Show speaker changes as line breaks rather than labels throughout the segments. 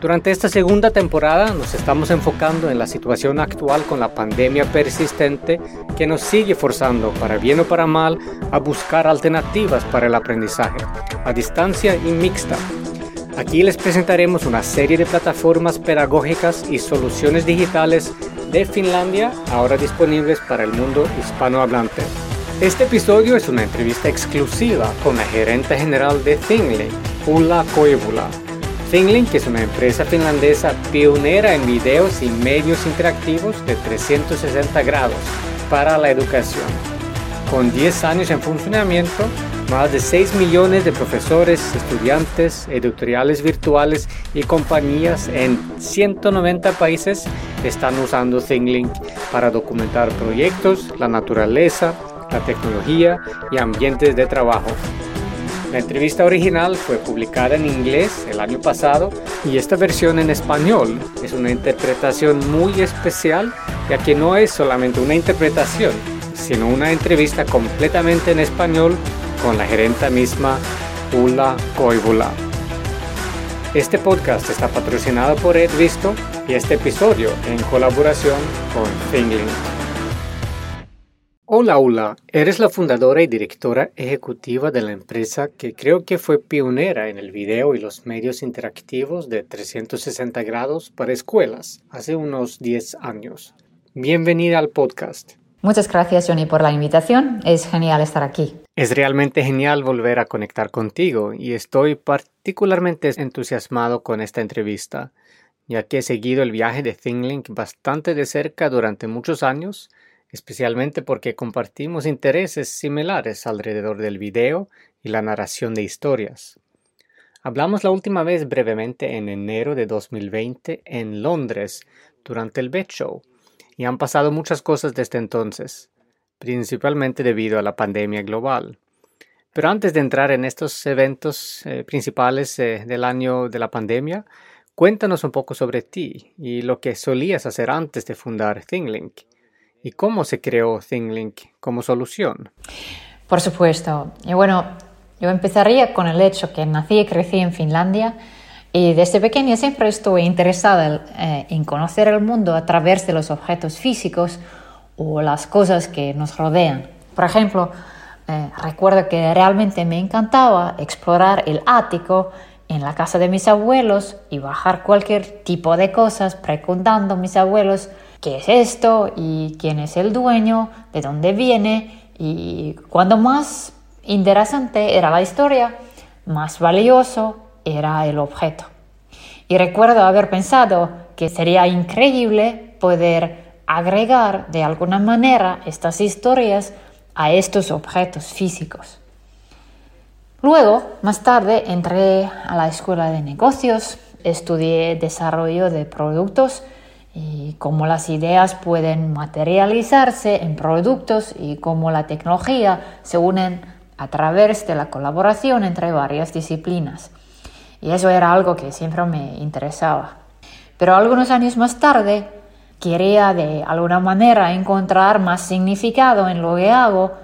durante esta segunda temporada nos estamos enfocando en la situación actual con la pandemia persistente que nos sigue forzando, para bien o para mal, a buscar alternativas para el aprendizaje, a distancia y mixta. Aquí les presentaremos una serie de plataformas pedagógicas y soluciones digitales de Finlandia ahora disponibles para el mundo hispanohablante. Este episodio es una entrevista exclusiva con la gerente general de Thingley, Ulla Koivula ThingLink es una empresa finlandesa pionera en videos y medios interactivos de 360 grados para la educación. Con 10 años en funcionamiento, más de 6 millones de profesores, estudiantes, editoriales virtuales y compañías en 190 países están usando ThingLink para documentar proyectos, la naturaleza, la tecnología y ambientes de trabajo. La entrevista original fue publicada en inglés el año pasado y esta versión en español es una interpretación muy especial ya que no es solamente una interpretación, sino una entrevista completamente en español con la gerenta misma, Ula Koivula. Este podcast está patrocinado por Edvisto y este episodio en colaboración con Finglink. Hola, hola. Eres la fundadora y directora ejecutiva de la empresa que creo que fue pionera en el video y los medios interactivos de 360 grados para escuelas hace unos 10 años. Bienvenida al podcast.
Muchas gracias, Johnny, por la invitación. Es genial estar aquí.
Es realmente genial volver a conectar contigo y estoy particularmente entusiasmado con esta entrevista, ya que he seguido el viaje de ThingLink bastante de cerca durante muchos años especialmente porque compartimos intereses similares alrededor del video y la narración de historias. Hablamos la última vez brevemente en enero de 2020 en Londres durante el BET Show y han pasado muchas cosas desde entonces, principalmente debido a la pandemia global. Pero antes de entrar en estos eventos eh, principales eh, del año de la pandemia, cuéntanos un poco sobre ti y lo que solías hacer antes de fundar ThingLink ¿Y cómo se creó ThingLink como solución?
Por supuesto. Y bueno, yo empezaría con el hecho que nací y crecí en Finlandia y desde pequeña siempre estuve interesada eh, en conocer el mundo a través de los objetos físicos o las cosas que nos rodean. Por ejemplo, eh, recuerdo que realmente me encantaba explorar el ático en la casa de mis abuelos y bajar cualquier tipo de cosas preguntando a mis abuelos qué es esto y quién es el dueño, de dónde viene y cuando más interesante era la historia, más valioso era el objeto. Y recuerdo haber pensado que sería increíble poder agregar de alguna manera estas historias a estos objetos físicos. Luego, más tarde, entré a la escuela de negocios, estudié desarrollo de productos y cómo las ideas pueden materializarse en productos y cómo la tecnología se unen a través de la colaboración entre varias disciplinas. Y eso era algo que siempre me interesaba. Pero algunos años más tarde quería de alguna manera encontrar más significado en lo que hago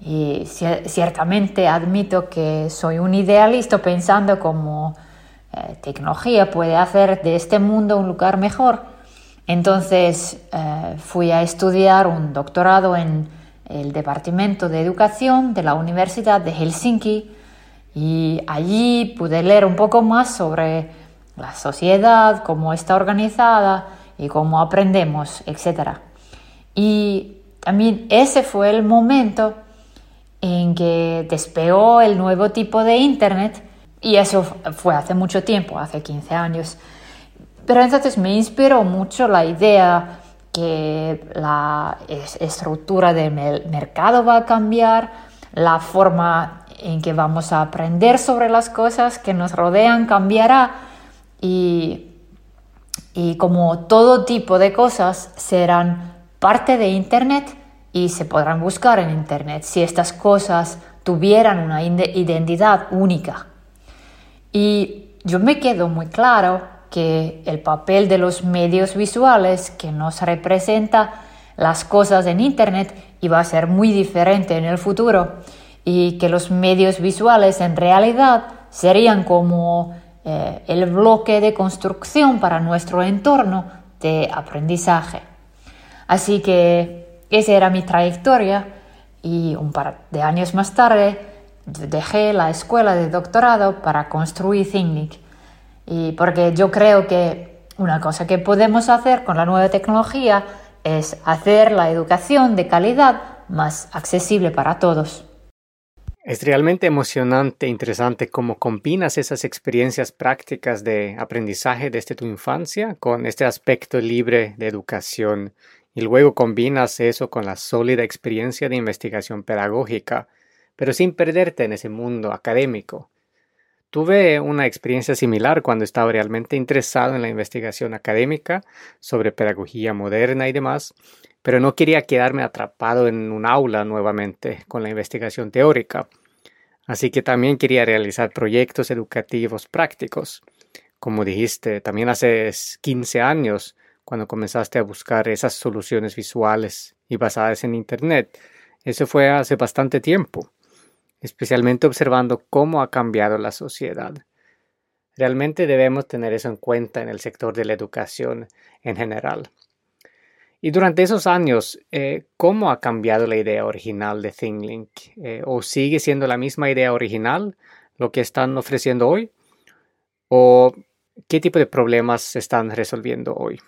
y ciertamente admito que soy un idealista pensando cómo eh, tecnología puede hacer de este mundo un lugar mejor entonces eh, fui a estudiar un doctorado en el Departamento de Educación de la Universidad de Helsinki y allí pude leer un poco más sobre la sociedad, cómo está organizada y cómo aprendemos, etc. Y también ese fue el momento en que despegó el nuevo tipo de Internet y eso fue hace mucho tiempo, hace 15 años. Pero entonces me inspiró mucho la idea que la estructura del mercado va a cambiar, la forma en que vamos a aprender sobre las cosas que nos rodean cambiará y, y como todo tipo de cosas serán parte de Internet y se podrán buscar en Internet. Si estas cosas tuvieran una identidad única. Y yo me quedo muy claro que el papel de los medios visuales que nos representa las cosas en Internet iba a ser muy diferente en el futuro y que los medios visuales en realidad serían como eh, el bloque de construcción para nuestro entorno de aprendizaje. Así que esa era mi trayectoria y un par de años más tarde dejé la escuela de doctorado para construir ThinkLink. Y porque yo creo que una cosa que podemos hacer con la nueva tecnología es hacer la educación de calidad más accesible para todos.
Es realmente emocionante e interesante cómo combinas esas experiencias prácticas de aprendizaje desde tu infancia con este aspecto libre de educación y luego combinas eso con la sólida experiencia de investigación pedagógica, pero sin perderte en ese mundo académico. Tuve una experiencia similar cuando estaba realmente interesado en la investigación académica sobre pedagogía moderna y demás, pero no quería quedarme atrapado en un aula nuevamente con la investigación teórica. Así que también quería realizar proyectos educativos prácticos. Como dijiste, también hace 15 años, cuando comenzaste a buscar esas soluciones visuales y basadas en Internet. Eso fue hace bastante tiempo, especialmente observando cómo ha cambiado la sociedad. Realmente debemos tener eso en cuenta en el sector de la educación en general. Y durante esos años, eh, ¿cómo ha cambiado la idea original de ThinkLink? Eh, ¿O sigue siendo la misma idea original lo que están ofreciendo hoy? ¿O qué tipo de problemas se están resolviendo hoy?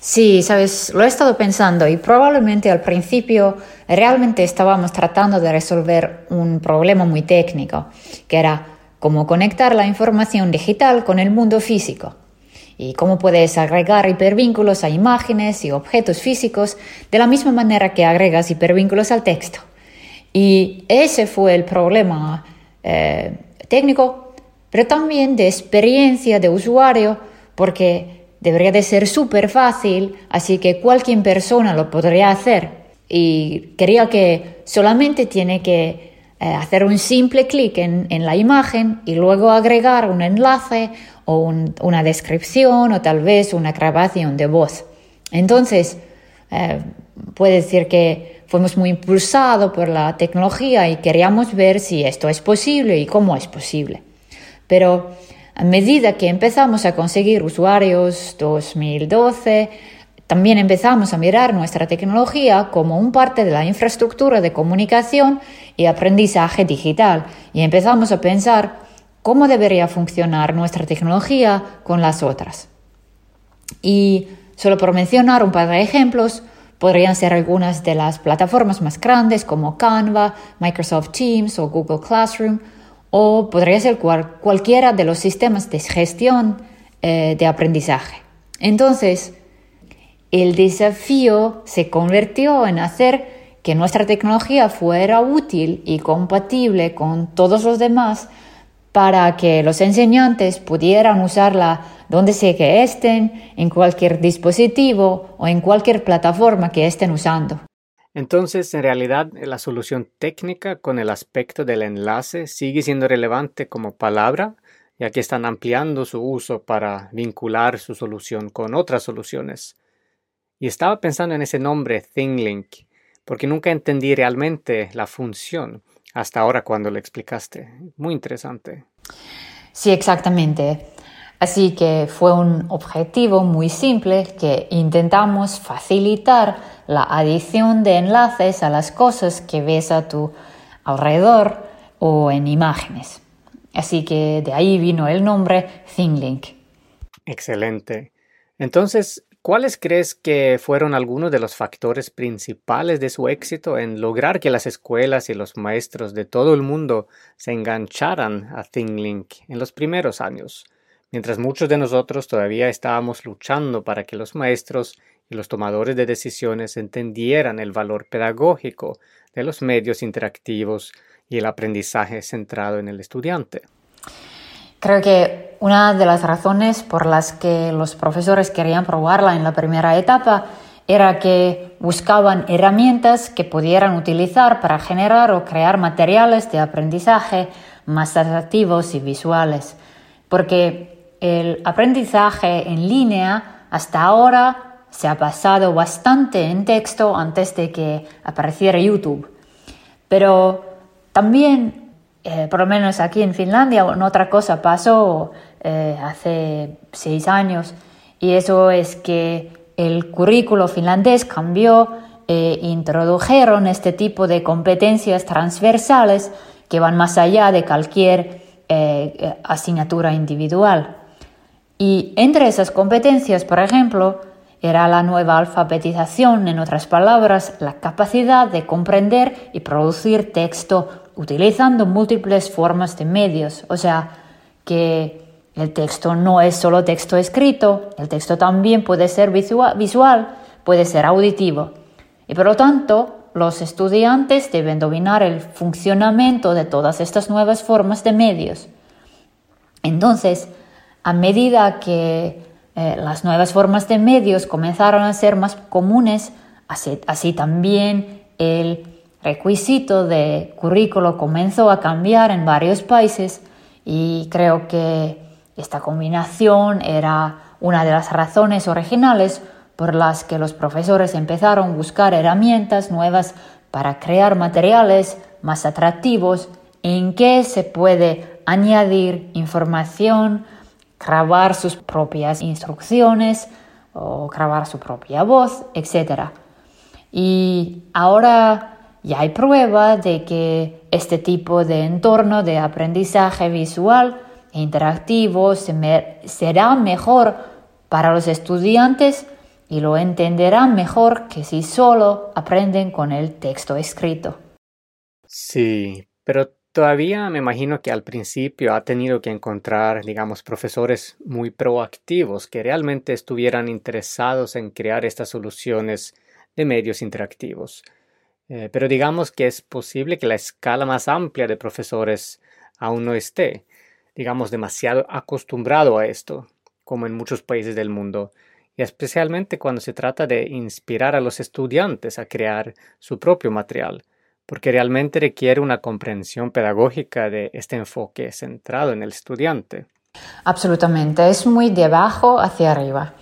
Sí, sabes, lo he estado pensando y probablemente al principio realmente estábamos tratando de resolver un problema muy técnico, que era cómo conectar la información digital con el mundo físico y cómo puedes agregar hipervínculos a imágenes y objetos físicos de la misma manera que agregas hipervínculos al texto. Y ese fue el problema eh, técnico, pero también de experiencia de usuario, porque debería de ser súper fácil, así que cualquier persona lo podría hacer. Y quería que solamente tiene que eh, hacer un simple clic en, la imagen y luego agregar un enlace o una descripción o tal vez una grabación de voz. Entonces, eh, puede decir que fuimos muy impulsados por la tecnología y queríamos ver si esto es posible y cómo es posible. Pero a medida que empezamos a conseguir usuarios 2012, también empezamos a mirar nuestra tecnología como un parte de la infraestructura de comunicación y aprendizaje digital y empezamos a pensar cómo debería funcionar nuestra tecnología con las otras. Y solo por mencionar un par de ejemplos, podrían ser algunas de las plataformas más grandes como Canva, Microsoft Teams o Google Classroom, o podría ser cualquiera de los sistemas de gestión eh, de aprendizaje. Entonces, el desafío se convirtió en hacer que nuestra tecnología fuera útil y compatible con todos los demás para que los enseñantes pudieran usarla donde sea que estén, en cualquier dispositivo o en cualquier plataforma que estén usando.
Entonces, en realidad, la solución técnica con el aspecto del enlace sigue siendo relevante como palabra, ya que están ampliando su uso para vincular su solución con otras soluciones. Y estaba pensando en ese nombre ThingLink, porque nunca entendí realmente la función hasta ahora cuando lo explicaste. Muy interesante.
Sí, exactamente. Así que fue un objetivo muy simple que intentamos facilitar la adición de enlaces a las cosas que ves a tu alrededor o en imágenes. Así que de ahí vino el nombre ThingLink.
Excelente. Entonces, ¿Cuáles crees que fueron algunos de los factores principales de su éxito en lograr que las escuelas y los maestros de todo el mundo se engancharan a ThinkLink en los primeros años, mientras muchos de nosotros todavía estábamos luchando para que los maestros y los tomadores de decisiones entendieran el valor pedagógico de los medios interactivos y el aprendizaje centrado en el estudiante?
Creo que una de las razones por las que los profesores querían probarla en la primera etapa era que buscaban herramientas que pudieran utilizar para generar o crear materiales de aprendizaje más atractivos y visuales, porque el aprendizaje en línea hasta ahora se ha basado bastante en texto antes de que apareciera YouTube. Pero también, eh, por lo menos aquí en Finlandia, otra cosa pasó eh, hace seis años, y eso es que el currículo finlandés cambió e introdujeron este tipo de competencias transversales que van más allá de cualquier asignatura individual. Y entre esas competencias, por ejemplo, era la nueva alfabetización, en otras palabras, la capacidad de comprender y producir texto utilizando múltiples formas de medios, o sea, que el texto no es solo texto escrito, el texto también puede ser visual, puede ser auditivo. Y por lo tanto, los estudiantes deben dominar el funcionamiento de todas estas nuevas formas de medios. Entonces, a medida que eh, las nuevas formas de medios comenzaron a ser más comunes, así también el requisito de currículo comenzó a cambiar en varios países y creo que esta combinación era una de las razones originales por las que los profesores empezaron a buscar herramientas nuevas para crear materiales más atractivos en que se puede añadir información, grabar sus propias instrucciones o grabar su propia voz, etc. Y ahora ya hay prueba de que este tipo de entorno de aprendizaje visual interactivo será mejor para los estudiantes y lo entenderán mejor que si solo aprenden con el texto escrito.
Sí, pero todavía me imagino que al principio ha tenido que encontrar, digamos, profesores muy proactivos que realmente estuvieran interesados en crear estas soluciones de medios interactivos. Eh, pero digamos que es posible que la escala más amplia de profesores aún no esté digamos, demasiado acostumbrado a esto, como en muchos países del mundo, y especialmente cuando se trata de inspirar a los estudiantes a crear su propio material, porque realmente requiere una comprensión pedagógica de este enfoque centrado en el estudiante.
Absolutamente, es muy de abajo hacia arriba.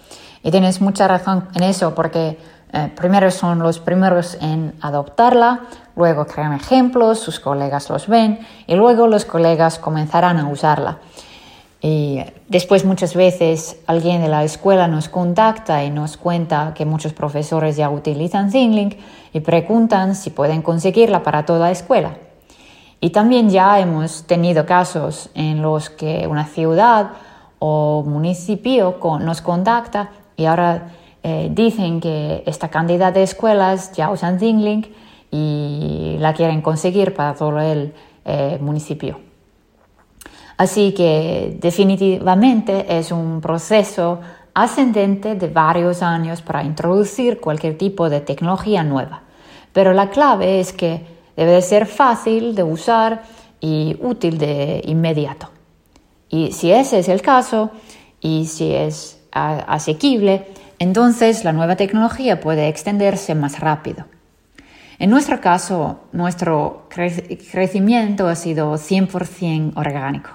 Y tienes mucha razón en eso, porque eh, primero son los primeros en adoptarla, luego crean ejemplos, sus colegas los ven y luego los colegas comenzarán a usarla. Y después muchas veces alguien de la escuela nos contacta y nos cuenta que muchos profesores ya utilizan ThinkLink y preguntan si pueden conseguirla para toda la escuela. Y también ya hemos tenido casos en los que una ciudad o municipio nos contacta y ahora eh, dicen que esta cantidad de escuelas ya usan ThinkLink y la quieren conseguir para todo el eh, municipio. Así que definitivamente es un proceso ascendente de varios años para introducir cualquier tipo de tecnología nueva. Pero la clave es que debe ser fácil de usar y útil de inmediato. Y si ese es el caso y si es asequible, entonces la nueva tecnología puede extenderse más rápido. En nuestro caso, nuestro crecimiento ha sido 100% orgánico.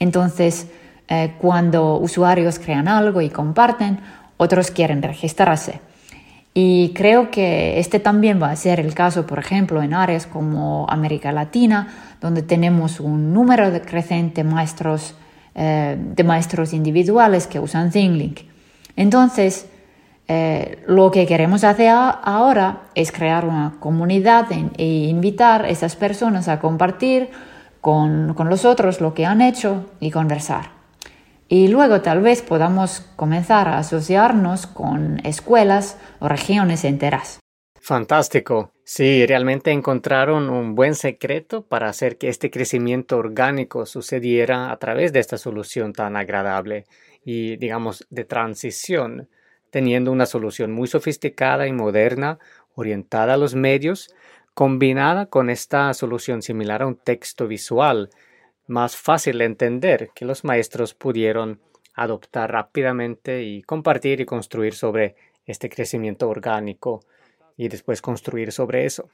Entonces, eh, cuando usuarios crean algo y comparten, otros quieren registrarse. Y creo que este también va a ser el caso, por ejemplo, en áreas como América Latina, donde tenemos un número de creciente maestros, eh, de maestros individuales que usan ThinkLink. Entonces, eh, lo que queremos hacer ahora es crear una comunidad e invitar a esas personas a compartir con, con los otros lo que han hecho y conversar. Y luego tal vez podamos comenzar a asociarnos con escuelas o regiones enteras.
Fantástico. Sí, realmente encontraron un buen secreto para hacer que este crecimiento orgánico sucediera a través de esta solución tan agradable y, digamos, de transición teniendo una solución muy sofisticada y moderna, orientada a los medios, combinada con esta solución similar a un texto visual, más fácil de entender, que los maestros pudieron adoptar rápidamente y compartir y construir sobre este crecimiento orgánico y después construir sobre eso.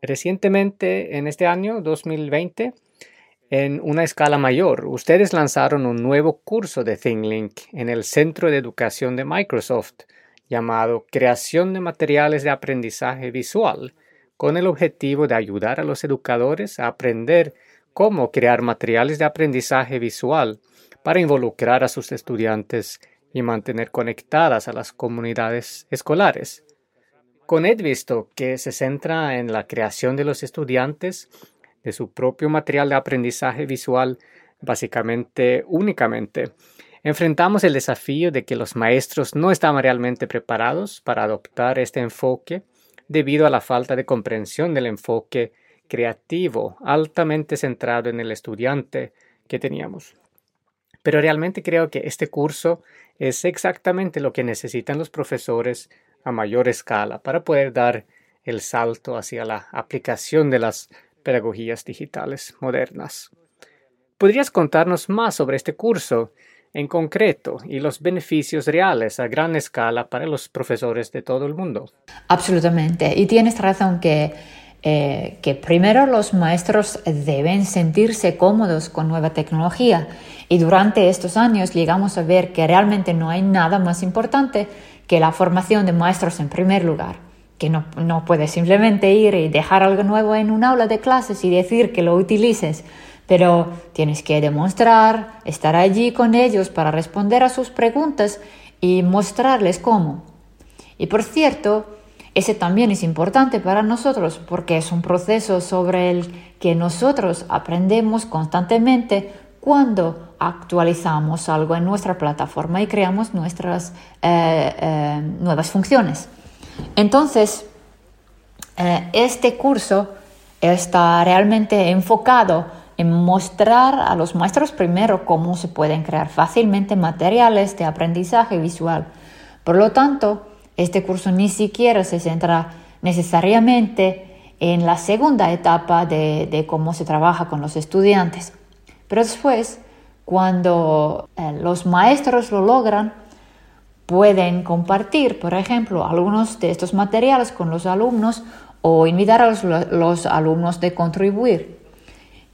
Recientemente, en este año 2020, en una escala mayor, ustedes lanzaron un nuevo curso de ThinkLink en el Centro de Educación de Microsoft llamado Creación de Materiales de Aprendizaje Visual, con el objetivo de ayudar a los educadores a aprender cómo crear materiales de aprendizaje visual para involucrar a sus estudiantes y mantener conectadas a las comunidades escolares. Con Edvisto, que se centra en la creación de los estudiantes de su propio material de aprendizaje visual, básicamente únicamente, enfrentamos el desafío de que los maestros no estaban realmente preparados para adoptar este enfoque debido a la falta de comprensión del enfoque creativo altamente centrado en el estudiante que teníamos. Pero realmente creo que este curso es exactamente lo que necesitan los profesores a mayor escala para poder dar el salto hacia la aplicación de las pedagogías digitales modernas. ¿Podrías contarnos más sobre este curso en concreto y los beneficios reales a gran escala para los profesores de todo el mundo?
Absolutamente. Y tienes razón que eh, que primero los maestros deben sentirse cómodos con nueva tecnología y durante estos años llegamos a ver que realmente no hay nada más importante que la formación de maestros en primer lugar, que no, no puedes simplemente ir y dejar algo nuevo en un aula de clases y decir que lo utilices, pero tienes que demostrar, estar allí con ellos para responder a sus preguntas y mostrarles cómo. Y por cierto, ese también es importante para nosotros porque es un proceso sobre el que nosotros aprendemos constantemente cuando actualizamos algo en nuestra plataforma y creamos nuestras eh, eh, nuevas funciones. Entonces, eh, este curso está realmente enfocado en mostrar a los maestros primero cómo se pueden crear fácilmente materiales de aprendizaje visual. Por lo tanto, este curso ni siquiera se centra necesariamente en la segunda etapa de, cómo se trabaja con los estudiantes. Pero después, cuando eh, los maestros lo logran, pueden compartir, por ejemplo, algunos de estos materiales con los alumnos o invitar a los, alumnos de contribuir.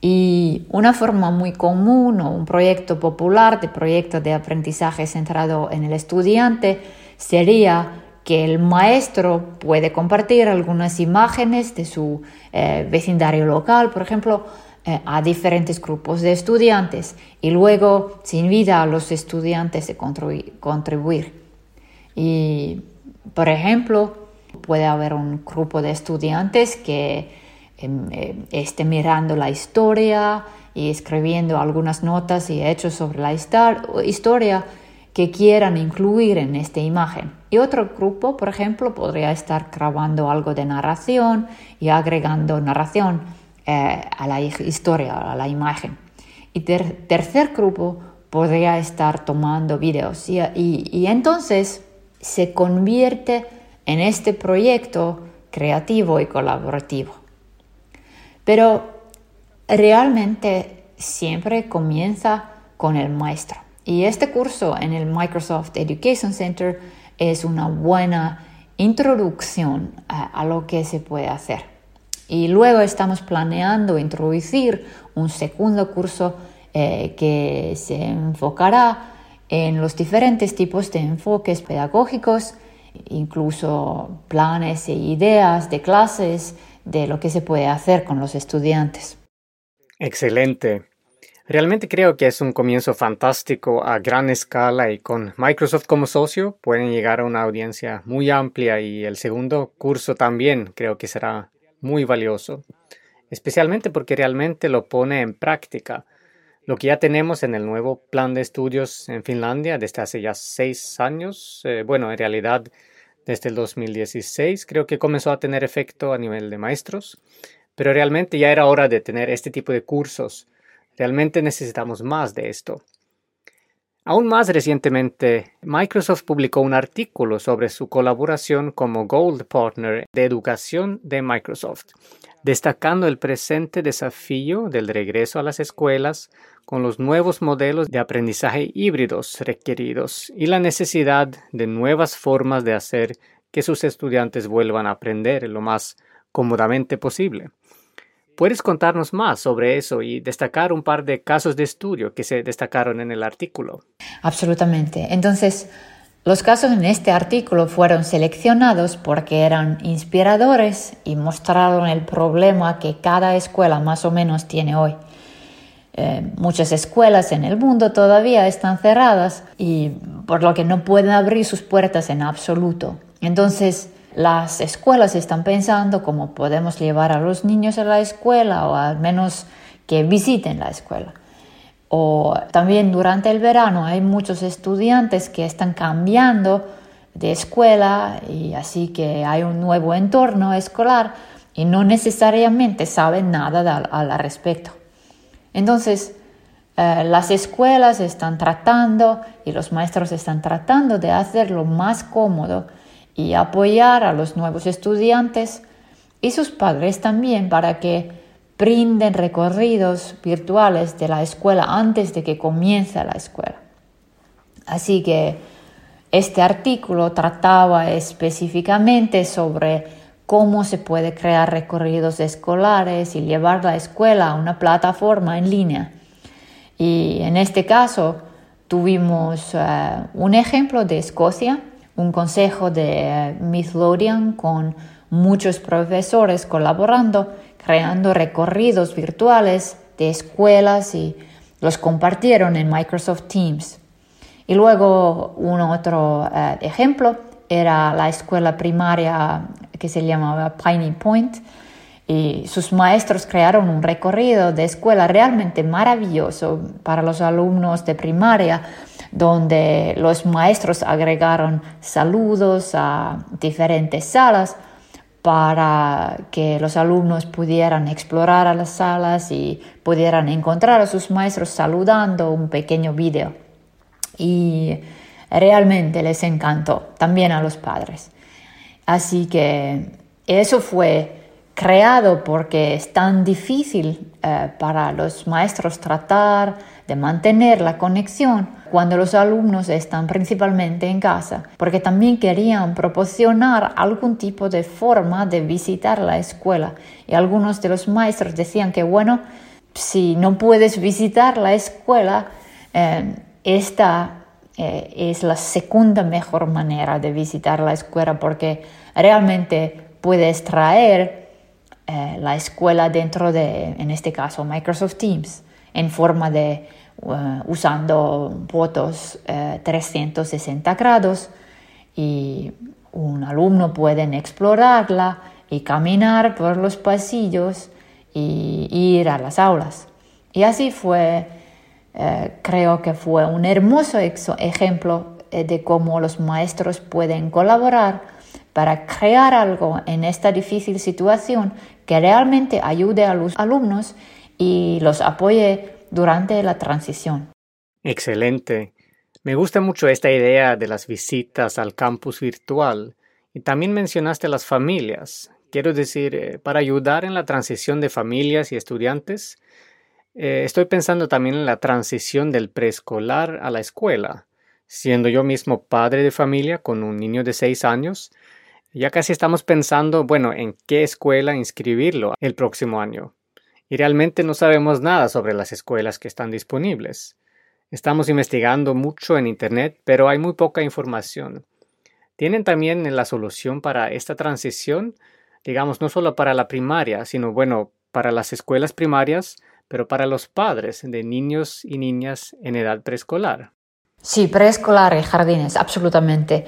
Y una forma muy común o un proyecto popular de proyecto de aprendizaje centrado en el estudiante sería que el maestro puede compartir algunas imágenes de su eh, vecindario local, por ejemplo, eh, a diferentes grupos de estudiantes y luego se invita a los estudiantes a contribuir. Y, por ejemplo, puede haber un grupo de estudiantes que esté mirando la historia y escribiendo algunas notas y hechos sobre la historia que quieran incluir en esta imagen. Y otro grupo, por ejemplo, podría estar grabando algo de narración y agregando narración eh, a la historia, a la imagen. Y tercer grupo podría estar tomando videos. Y, y entonces se convierte en este proyecto creativo y colaborativo. Pero realmente siempre comienza con el maestro. Y este curso en el Microsoft Education Center es una buena introducción a, lo que se puede hacer. Y luego estamos planeando introducir un segundo curso eh, que se enfocará en los diferentes tipos de enfoques pedagógicos, incluso planes e ideas de clases de lo que se puede hacer con los estudiantes.
Excelente. Realmente creo que es un comienzo fantástico a gran escala y con Microsoft como socio pueden llegar a una audiencia muy amplia y el segundo curso también creo que será muy valioso, especialmente porque realmente lo pone en práctica. Lo que ya tenemos en el nuevo plan de estudios en Finlandia desde hace ya seis años, eh, bueno, en realidad desde el 2016 creo que comenzó a tener efecto a nivel de maestros, pero realmente ya era hora de tener este tipo de cursos Realmente necesitamos más de esto. Aún más recientemente, Microsoft publicó un artículo sobre su colaboración como Gold Partner de educación de Microsoft, destacando el presente desafío del regreso a las escuelas con los nuevos modelos de aprendizaje híbridos requeridos y la necesidad de nuevas formas de hacer que sus estudiantes vuelvan a aprender lo más cómodamente posible. ¿Puedes contarnos más sobre eso y destacar un par de casos de estudio que se destacaron en el artículo?
Absolutamente. Entonces, los casos en este artículo fueron seleccionados porque eran inspiradores y mostraron el problema que cada escuela más o menos tiene hoy. Eh, muchas escuelas en el mundo todavía están cerradas y por lo que no pueden abrir sus puertas en absoluto. Entonces, las escuelas están pensando cómo podemos llevar a los niños a la escuela o al menos que visiten la escuela. O también durante el verano hay muchos estudiantes que están cambiando de escuela y así que hay un nuevo entorno escolar y no necesariamente saben nada al respecto. Entonces, eh, las escuelas están tratando y los maestros están tratando de hacerlo más cómodo y apoyar a los nuevos estudiantes y sus padres también para que brinden recorridos virtuales de la escuela antes de que comience la escuela. Así que este artículo trataba específicamente sobre cómo se puede crear recorridos escolares y llevar la escuela a una plataforma en línea. Y en este caso tuvimos eh, un ejemplo de Escocia, un consejo de Mythlodian con muchos profesores colaborando, creando recorridos virtuales de escuelas y los compartieron en Microsoft Teams. Y luego un otro eh, ejemplo era la escuela primaria que se llamaba Piney Point y sus maestros crearon un recorrido de escuela realmente maravilloso para los alumnos de primaria donde los maestros agregaron saludos a diferentes salas para que los alumnos pudieran explorar las salas y pudieran encontrar a sus maestros saludando un pequeño video. Y realmente les encantó, también a los padres. Así que eso fue creado porque es tan difícil eh, para los maestros tratar de mantener la conexión cuando los alumnos están principalmente en casa, porque también querían proporcionar algún tipo de forma de visitar la escuela. Y algunos de los maestros decían que, bueno, si no puedes visitar la escuela, eh, esta eh, es la segunda mejor manera de visitar la escuela porque realmente puedes traer eh, la escuela dentro de, en este caso, Microsoft Teams, en forma de eh, usando fotos 360 grados y un alumno puede explorarla y caminar por los pasillos y ir a las aulas. Y así fue eh, creo que fue un hermoso ejemplo eh, de cómo los maestros pueden colaborar para crear algo en esta difícil situación que realmente ayude a los alumnos y los apoye durante la transición.
Excelente. Me gusta mucho esta idea de las visitas al campus virtual y también mencionaste las familias. Quiero decir, eh, para ayudar en la transición de familias y estudiantes, eh, estoy pensando también en la transición del preescolar a la escuela. Siendo yo mismo padre de familia con un niño de seis años, ya casi estamos pensando, bueno, en qué escuela inscribirlo el próximo año. Y realmente no sabemos nada sobre las escuelas que están disponibles. Estamos investigando mucho en Internet, pero hay muy poca información. ¿Tienen también la solución para esta transición? Digamos, no solo para la primaria, sino, bueno, para las escuelas primarias, pero para los padres de niños y niñas en edad preescolar.
Sí, preescolar y jardines, absolutamente.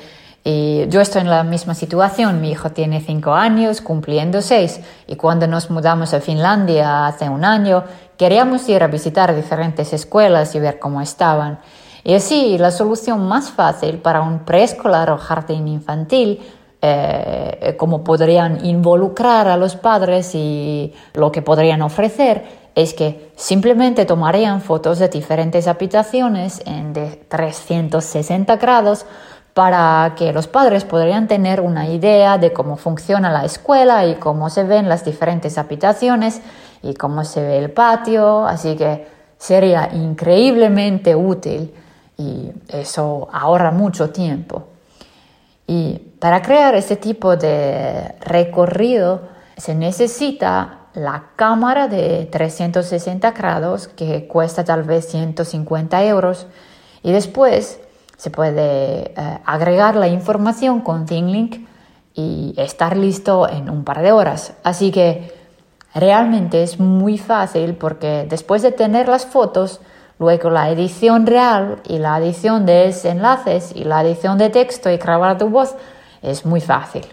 Y yo estoy en la misma situación. Mi hijo tiene cinco años, cumpliendo seis, y cuando nos mudamos a Finlandia hace un año, queríamos ir a visitar diferentes escuelas y ver cómo estaban. Y así, la solución más fácil para un preescolar o jardín infantil eh, cómo podrían involucrar a los padres y lo que podrían ofrecer es que simplemente tomarían fotos de diferentes habitaciones en de 360 grados para que los padres podrían tener una idea de cómo funciona la escuela y cómo se ven las diferentes habitaciones y cómo se ve el patio, así que sería increíblemente útil y eso ahorra mucho tiempo. Y para crear este tipo de recorrido se necesita la cámara de 360 grados que cuesta tal vez 150 euros y después se puede eh, agregar la información con ThinkLink y estar listo en un par de horas. Así que realmente es muy fácil porque después de tener las fotos, luego la edición real y la edición de enlaces y la edición de texto y grabar tu voz es muy fácil.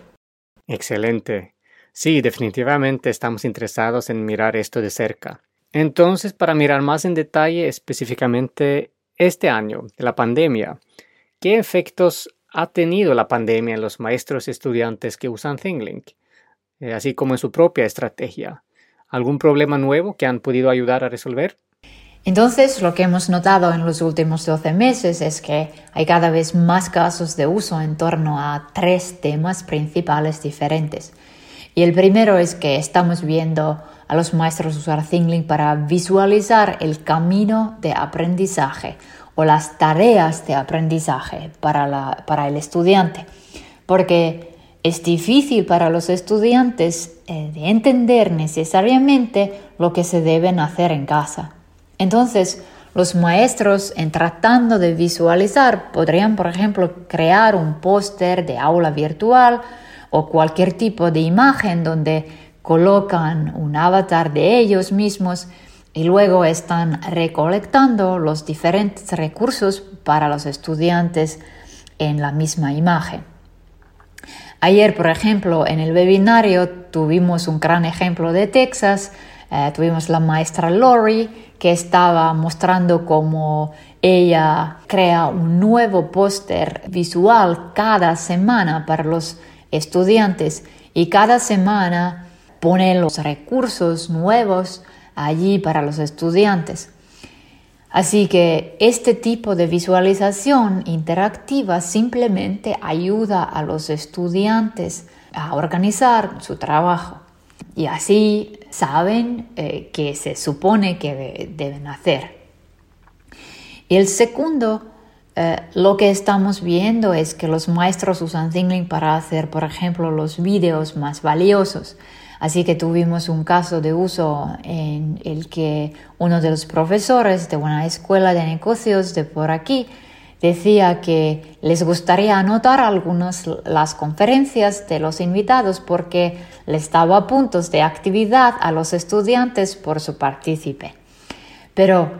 Excelente. Sí, definitivamente estamos interesados en mirar esto de cerca. Entonces, para mirar más en detalle específicamente este año la pandemia, ¿qué efectos ha tenido la pandemia en los maestros y estudiantes que usan ThinkLink, eh, así como en su propia estrategia? ¿Algún problema nuevo que han podido ayudar a resolver?
Entonces, lo que hemos notado en los últimos 12 meses es que hay cada vez más casos de uso en torno a tres temas principales diferentes. Y el primero es que estamos viendo a los maestros usar ThinkLink para visualizar el camino de aprendizaje o las tareas de aprendizaje para, para el estudiante. Porque es difícil para los estudiantes eh, de entender necesariamente lo que se deben hacer en casa. Entonces, los maestros, en tratando de visualizar, podrían, por ejemplo, crear un póster de aula virtual o cualquier tipo de imagen donde colocan un avatar de ellos mismos y luego están recolectando los diferentes recursos para los estudiantes en la misma imagen. Ayer, por ejemplo, en el webinario tuvimos un gran ejemplo de Texas. Eh, tuvimos la maestra Lori que estaba mostrando cómo ella crea un nuevo póster visual cada semana para los estudiantes y cada semana pone los recursos nuevos allí para los estudiantes. Así que este tipo de visualización interactiva simplemente ayuda a los estudiantes a organizar su trabajo y así saben eh, qué se supone que deben hacer. Y el segundo, eh, lo que estamos viendo es que los maestros usan ThinkLink para hacer, por ejemplo, los vídeos más valiosos. Así que tuvimos un caso de uso en el que uno de los profesores de una escuela de negocios de por aquí decía que les gustaría anotar algunas las conferencias de los invitados porque les daba puntos de actividad a los estudiantes por su partícipe. Pero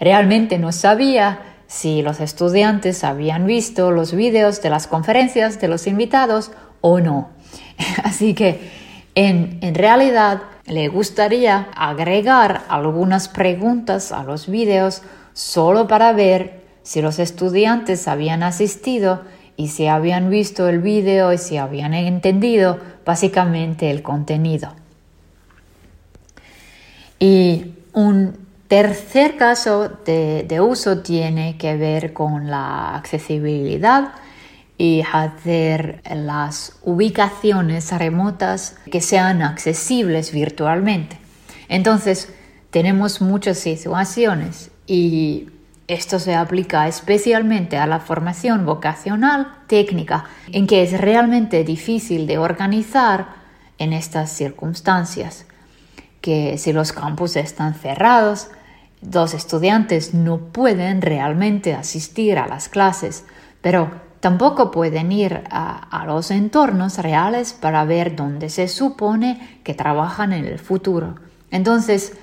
realmente no sabía si los estudiantes habían visto los vídeos de las conferencias de los invitados o no. Así que en, realidad le gustaría agregar algunas preguntas a los vídeos solo para ver si los estudiantes habían asistido y si habían visto el vídeo y si habían entendido básicamente el contenido. Y un tercer caso de, uso tiene que ver con la accesibilidad y hacer las ubicaciones remotas que sean accesibles virtualmente. Entonces, tenemos muchas situaciones y esto se aplica especialmente a la formación vocacional técnica, en que es realmente difícil de organizar en estas circunstancias, que si los campus están cerrados, los estudiantes no pueden realmente asistir a las clases, pero tampoco pueden ir a, los entornos reales para ver dónde se supone que trabajan en el futuro. Entonces,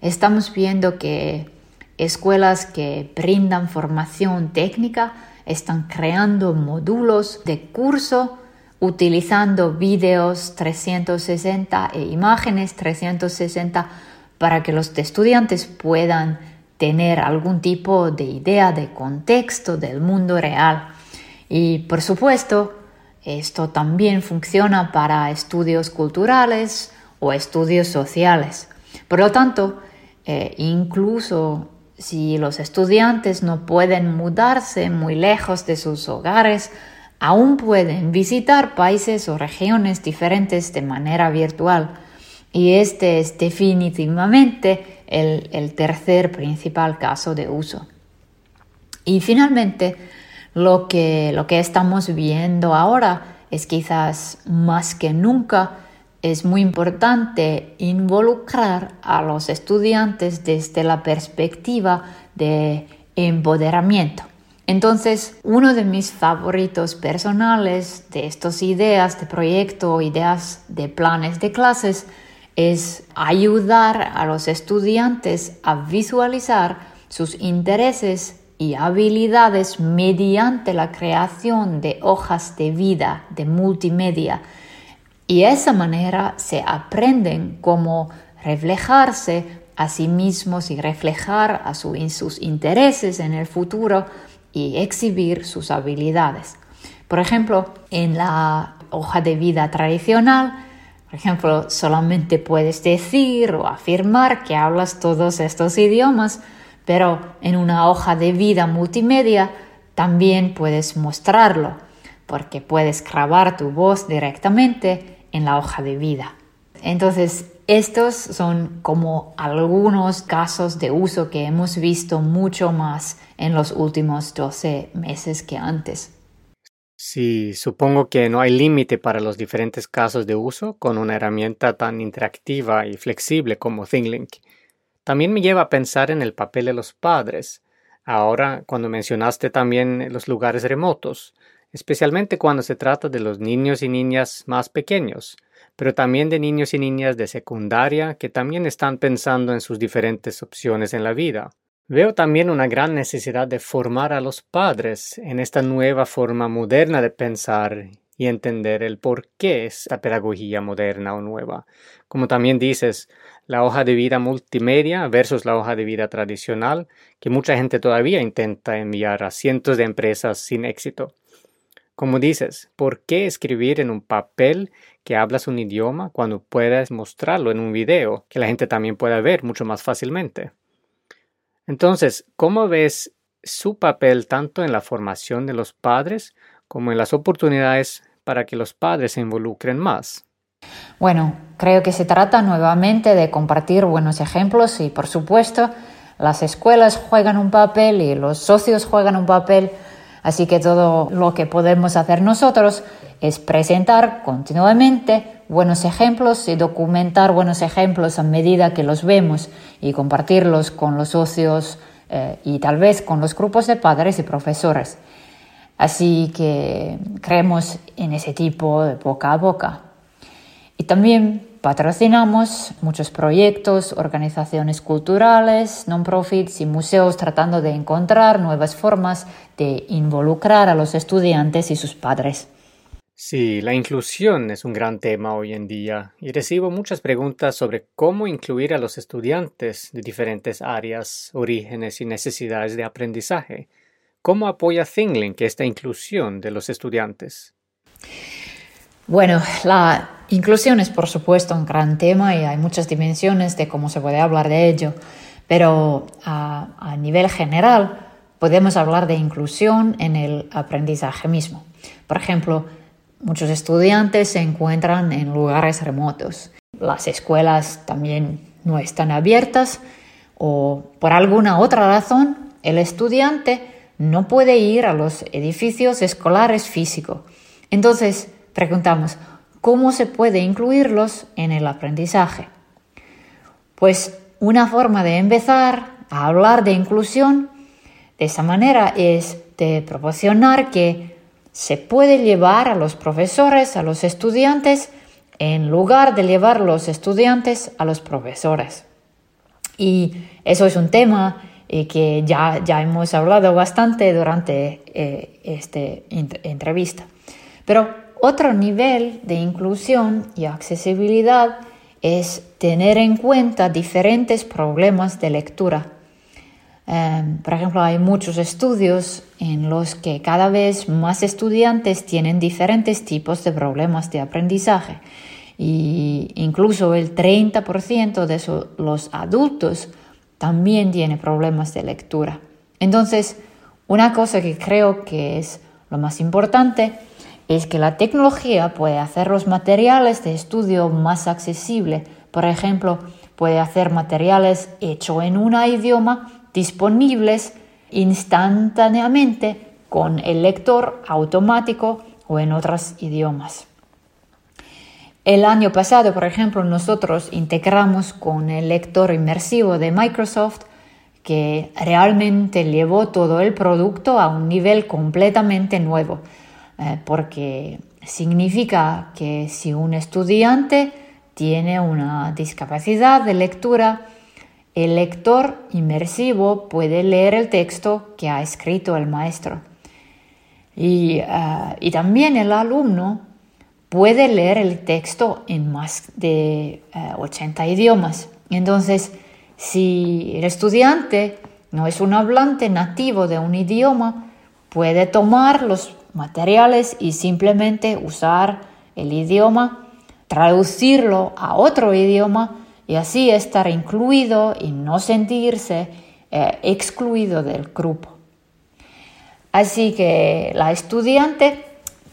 estamos viendo que Escuelas que brindan formación técnica están creando módulos de curso utilizando vídeos 360 e imágenes 360 para que los estudiantes puedan tener algún tipo de idea de contexto del mundo real. Y por supuesto, esto también funciona para estudios culturales o estudios sociales. Por lo tanto, eh, incluso si los estudiantes no pueden mudarse muy lejos de sus hogares, aún pueden visitar países o regiones diferentes de manera virtual. Y este es definitivamente el, el tercer principal caso de uso. Y finalmente, lo que, lo que estamos viendo ahora es quizás más que nunca es muy importante involucrar a los estudiantes desde la perspectiva de empoderamiento. Entonces, uno de mis favoritos personales de estas ideas de proyecto, ideas de planes de clases, es ayudar a los estudiantes a visualizar sus intereses y habilidades mediante la creación de hojas de vida, de multimedia. Y de esa manera se aprenden cómo reflejarse a sí mismos y reflejar a sus intereses en el futuro y exhibir sus habilidades. Por ejemplo, en la hoja de vida tradicional, por ejemplo, solamente puedes decir o afirmar que hablas todos estos idiomas, pero en una hoja de vida multimedia también puedes mostrarlo, porque puedes grabar tu voz directamente en la hoja de vida. Entonces, estos son como algunos casos de uso que hemos visto mucho más en los últimos 12 meses que antes.
Sí, supongo que no hay límite para los diferentes casos de uso con una herramienta tan interactiva y flexible como ThingLink. También me lleva a pensar en el papel de los padres. Ahora, cuando mencionaste también los lugares remotos, especialmente cuando se trata de los niños y niñas más pequeños, pero también de niños y niñas de secundaria que también están pensando en sus diferentes opciones en la vida. Veo también una gran necesidad de formar a los padres en esta nueva forma moderna de pensar y entender el por qué esta pedagogía moderna o nueva. Como también dices, la hoja de vida multimedia versus la hoja de vida tradicional, que mucha gente todavía intenta enviar a cientos de empresas sin éxito. Como dices, ¿por qué escribir en un papel que hablas un idioma cuando puedes mostrarlo en un video que la gente también pueda ver mucho más fácilmente? Entonces, ¿cómo ves su papel tanto en la formación de los padres como en las oportunidades para que los padres se involucren más?
Bueno, creo que se trata nuevamente de compartir buenos ejemplos y, por supuesto, las escuelas juegan un papel y los socios juegan un papel Así que todo lo que podemos hacer nosotros es presentar continuamente buenos ejemplos y documentar buenos ejemplos a medida que los vemos y compartirlos con los socios eh, y tal vez con los grupos de padres y profesores. Así que creemos en ese tipo de boca a boca. Y también Patrocinamos muchos proyectos, organizaciones culturales, non-profits y museos tratando de encontrar nuevas formas de involucrar a los estudiantes y sus padres.
Sí, la inclusión es un gran tema hoy en día y recibo muchas preguntas sobre cómo incluir a los estudiantes de diferentes áreas, orígenes y necesidades de aprendizaje. ¿Cómo apoya ThingLink esta inclusión de los estudiantes?
Bueno, la Inclusión es, por supuesto, un gran tema y hay muchas dimensiones de cómo se puede hablar de ello, pero a, nivel general podemos hablar de inclusión en el aprendizaje mismo. Por ejemplo, muchos estudiantes se encuentran en lugares remotos. Las escuelas también no están abiertas o por alguna otra razón el estudiante no puede ir a los edificios escolares físicos. Entonces, preguntamos, ¿Cómo se puede incluirlos en el aprendizaje? Pues una forma de empezar a hablar de inclusión de esa manera es de proporcionar que se puede llevar a los profesores, a los estudiantes, en lugar de llevar los estudiantes a los profesores. Y eso es un tema eh, que ya, ya hemos hablado bastante durante eh, esta entrevista. Pero otro nivel de inclusión y accesibilidad es tener en cuenta diferentes problemas de lectura. Em, por ejemplo, hay muchos estudios en los que cada vez más estudiantes tienen diferentes tipos de problemas de aprendizaje y incluso el 30% de los adultos también tiene problemas de lectura. Entonces, una cosa que creo que es lo más importante es que la tecnología puede hacer los materiales de estudio más accesibles. Por ejemplo, puede hacer materiales hechos en un idioma disponibles instantáneamente con el lector automático o en otros idiomas. El año pasado, por ejemplo, nosotros integramos con el lector inmersivo de Microsoft que realmente llevó todo el producto a un nivel completamente nuevo, eh, porque significa que si un estudiante tiene una discapacidad de lectura, el lector inmersivo puede leer el texto que ha escrito el maestro. Y, eh, también el alumno puede leer el texto en más de 80 eh, idiomas. Entonces, si el estudiante no es un hablante nativo de un idioma, puede tomar los materiales y simplemente usar el idioma, traducirlo a otro idioma y así estar incluido y no sentirse eh, excluido del grupo. Así que la estudiante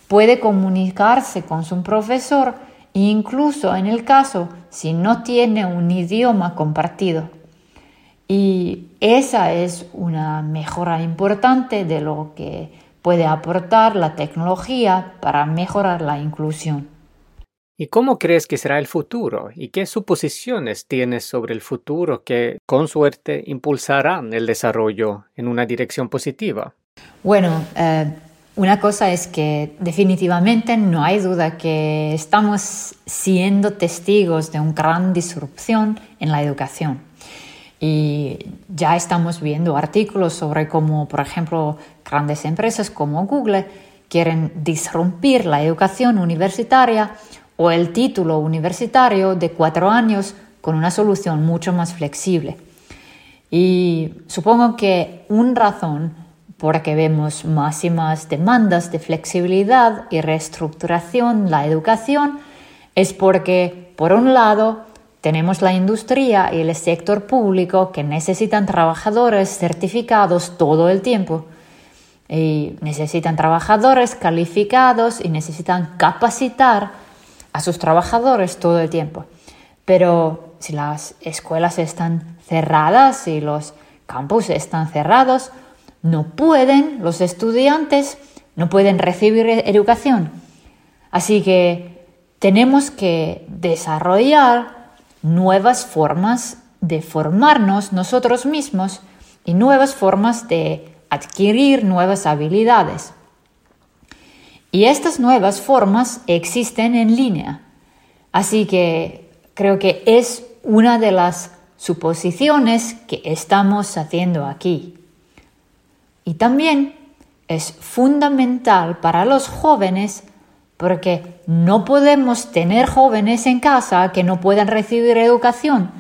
puede comunicarse con su profesor incluso en el caso si no tiene un idioma compartido. Y esa es una mejora importante de lo que puede aportar la tecnología para mejorar la inclusión.
¿Y cómo crees que será el futuro? ¿Y qué suposiciones tienes sobre el futuro que, con suerte, impulsarán el desarrollo en una dirección positiva?
Bueno, eh, una cosa es que definitivamente no hay duda que estamos siendo testigos de una gran disrupción en la educación. Y ya estamos viendo artículos sobre cómo, por ejemplo, grandes empresas como Google quieren disrumpir la educación universitaria o el título universitario de cuatro años con una solución mucho más flexible. Y supongo que una razón por la que vemos más y más demandas de flexibilidad y reestructuración en la educación es porque, por un lado, tenemos la industria y el sector público que necesitan trabajadores certificados todo el tiempo. Y necesitan trabajadores calificados y necesitan capacitar a sus trabajadores todo el tiempo. Pero si las escuelas están cerradas y los campus están cerrados, no pueden, los estudiantes no pueden recibir educación. Así que tenemos que desarrollar nuevas formas de formarnos nosotros mismos y nuevas formas de adquirir nuevas habilidades. Y estas nuevas formas existen en línea. Así que creo que es una de las suposiciones que estamos haciendo aquí. Y también es fundamental para los jóvenes porque no podemos tener jóvenes en casa que no puedan recibir educación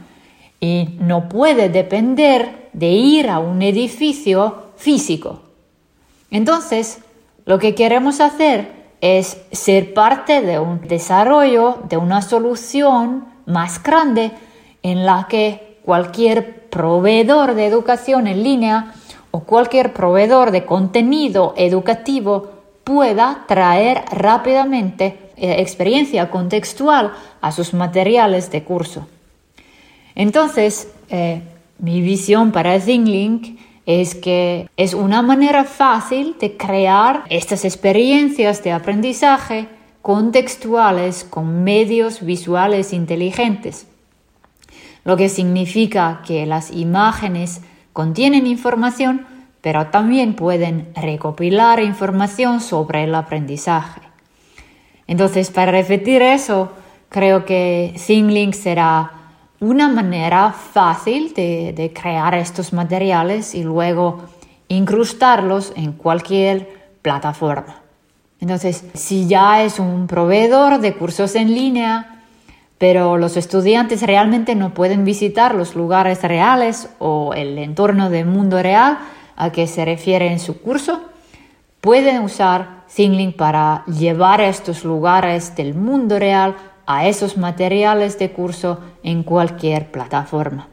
y no puede depender de ir a un edificio físico. Entonces, lo que queremos hacer es ser parte de un desarrollo, de una solución más grande en la que cualquier proveedor de educación en línea o cualquier proveedor de contenido educativo pueda traer rápidamente eh, experiencia contextual a sus materiales de curso. Entonces, eh, mi visión para ThinkLink es que es una manera fácil de crear estas experiencias de aprendizaje contextuales con medios visuales inteligentes, lo que significa que las imágenes contienen información pero también pueden recopilar información sobre el aprendizaje. Entonces, para repetir eso, creo que ThinkLink será una manera fácil de, crear estos materiales y luego incrustarlos en cualquier plataforma. Entonces, si ya es un proveedor de cursos en línea, pero los estudiantes realmente no pueden visitar los lugares reales o el entorno del mundo real, a que se refiere en su curso, pueden usar ThinkLink para llevar estos lugares del mundo real a esos materiales de curso en cualquier plataforma.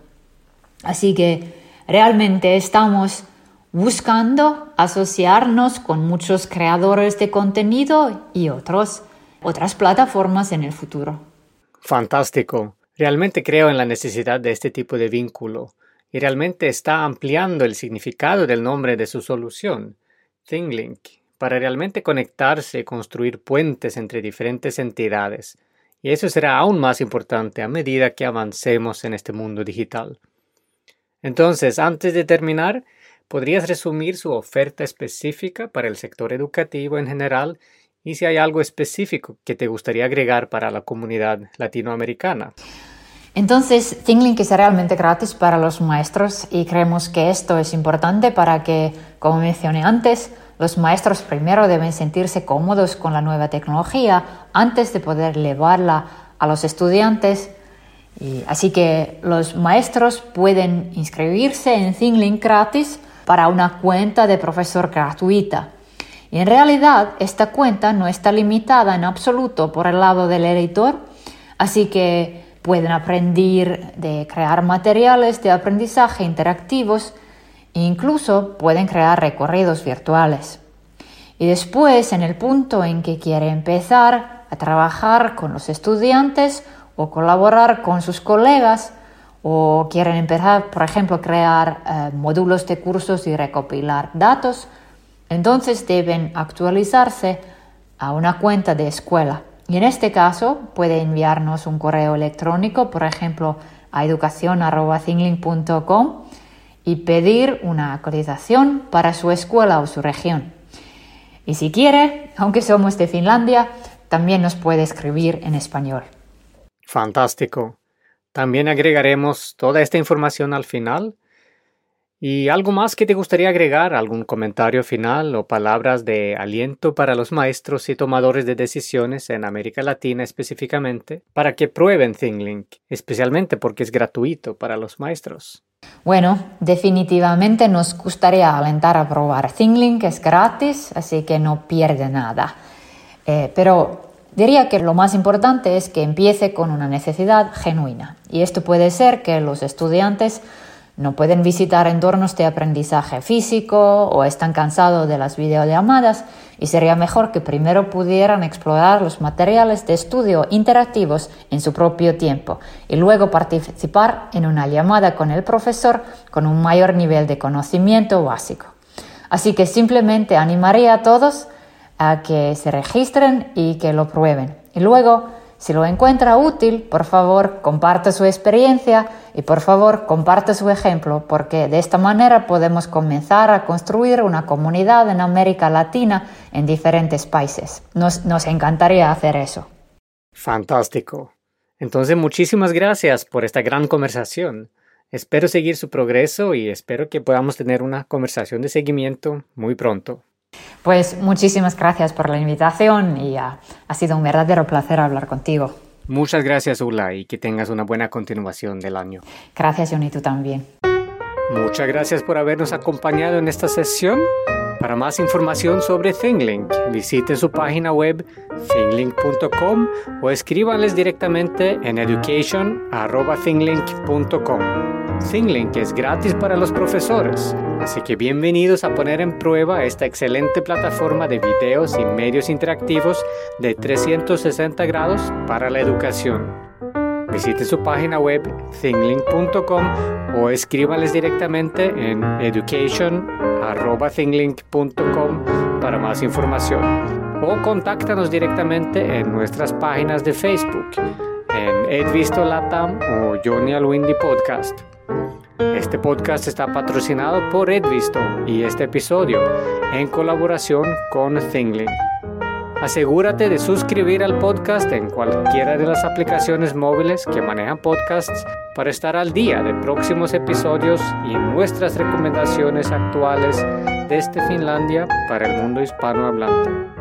Así que realmente estamos buscando asociarnos con muchos creadores de contenido y otros, otras plataformas en el futuro.
Fantástico. Realmente creo en la necesidad de este tipo de vínculo y realmente está ampliando el significado del nombre de su solución, ThingLink, para realmente conectarse y construir puentes entre diferentes entidades. Y eso será aún más importante a medida que avancemos en este mundo digital. Entonces, antes de terminar, ¿podrías resumir su oferta específica para el sector educativo en general y si hay algo específico que te gustaría agregar para la comunidad latinoamericana?
Entonces, ThingLink es realmente gratis para los maestros y creemos que esto es importante para que, como mencioné antes, los maestros primero deben sentirse cómodos con la nueva tecnología antes de poder llevarla a los estudiantes. así que los maestros pueden inscribirse en ThingLink gratis para una cuenta de profesor gratuita. Y en realidad esta cuenta no está limitada en absoluto por el lado del editor, así que pueden aprender de crear materiales de aprendizaje interactivos incluso pueden crear recorridos virtuales. Y después, en el punto en que quiere empezar a trabajar con los estudiantes o colaborar con sus colegas, o quieren empezar, por ejemplo, a crear eh, módulos de cursos y recopilar datos, entonces deben actualizarse a una cuenta de escuela. Y en este caso puede enviarnos un correo electrónico, por ejemplo, a educación.com y pedir una actualización para su escuela o su región. Y si quiere, aunque somos de Finlandia, también nos puede escribir en español.
Fantástico. También agregaremos toda esta información al final ¿Y algo más que te gustaría agregar? ¿Algún comentario final o palabras de aliento para los maestros y tomadores de decisiones en América Latina específicamente para que prueben ThingLink, especialmente porque es gratuito para los maestros?
Bueno, definitivamente nos gustaría alentar a probar ThingLink, es gratis, así que no pierde nada. Eh, pero diría que lo más importante es que empiece con una necesidad genuina. Y esto puede ser que los estudiantes no pueden visitar entornos de aprendizaje físico o están cansados de las videollamadas y sería mejor que primero pudieran explorar los materiales de estudio interactivos en su propio tiempo y luego participar en una llamada con el profesor con un mayor nivel de conocimiento básico. Así que simplemente animaría a todos a que se registren y que lo prueben. Y luego si lo encuentra útil, por favor, comparte su experiencia y por favor, comparte su ejemplo, porque de esta manera podemos comenzar a construir una comunidad en América Latina en diferentes países. Nos, nos encantaría hacer eso.
Fantástico. Entonces, muchísimas gracias por esta gran conversación. Espero seguir su progreso y espero que podamos tener una conversación de seguimiento muy pronto.
Pues muchísimas gracias por la invitación y ha sido un verdadero placer hablar contigo.
Muchas gracias, Ula, y que tengas una buena continuación del año.
Gracias, Johnny, tú también.
Muchas gracias por habernos acompañado en esta sesión. Para más información sobre ThingLink, visite su página web thinglink.com o escríbanles directamente en education.thinglink.com. ThingLink es gratis para los profesores, así que bienvenidos a poner en prueba esta excelente plataforma de videos y medios interactivos de 360 grados para la educación. Visite su página web thinglink.com o escríbales directamente en education.thinglink.com para más información. O contáctanos directamente en nuestras páginas de Facebook, en Edvisto Latam o Johnny Alwindy Podcast. Este podcast está patrocinado por Edvisto y este episodio en colaboración con ThingLink. Asegúrate de suscribir al podcast en cualquiera de las aplicaciones móviles que manejan podcasts para estar al día de próximos episodios y nuestras recomendaciones actuales desde Finlandia para el mundo hispanohablante.